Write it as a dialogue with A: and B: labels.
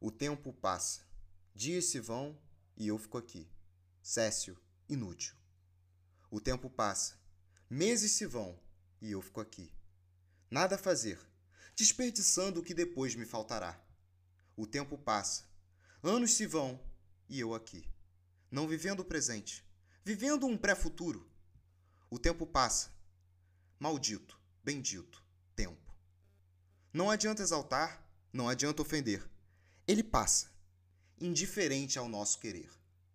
A: O tempo passa, dias se vão e eu fico aqui. Cécio, inútil. O tempo passa, meses se vão e eu fico aqui. Nada a fazer, desperdiçando o que depois me faltará. O tempo passa, anos se vão e eu aqui. Não vivendo o presente, vivendo um pré-futuro. O tempo passa. Maldito, bendito, tempo. Não adianta exaltar, não adianta ofender. Ele passa, indiferente ao nosso querer.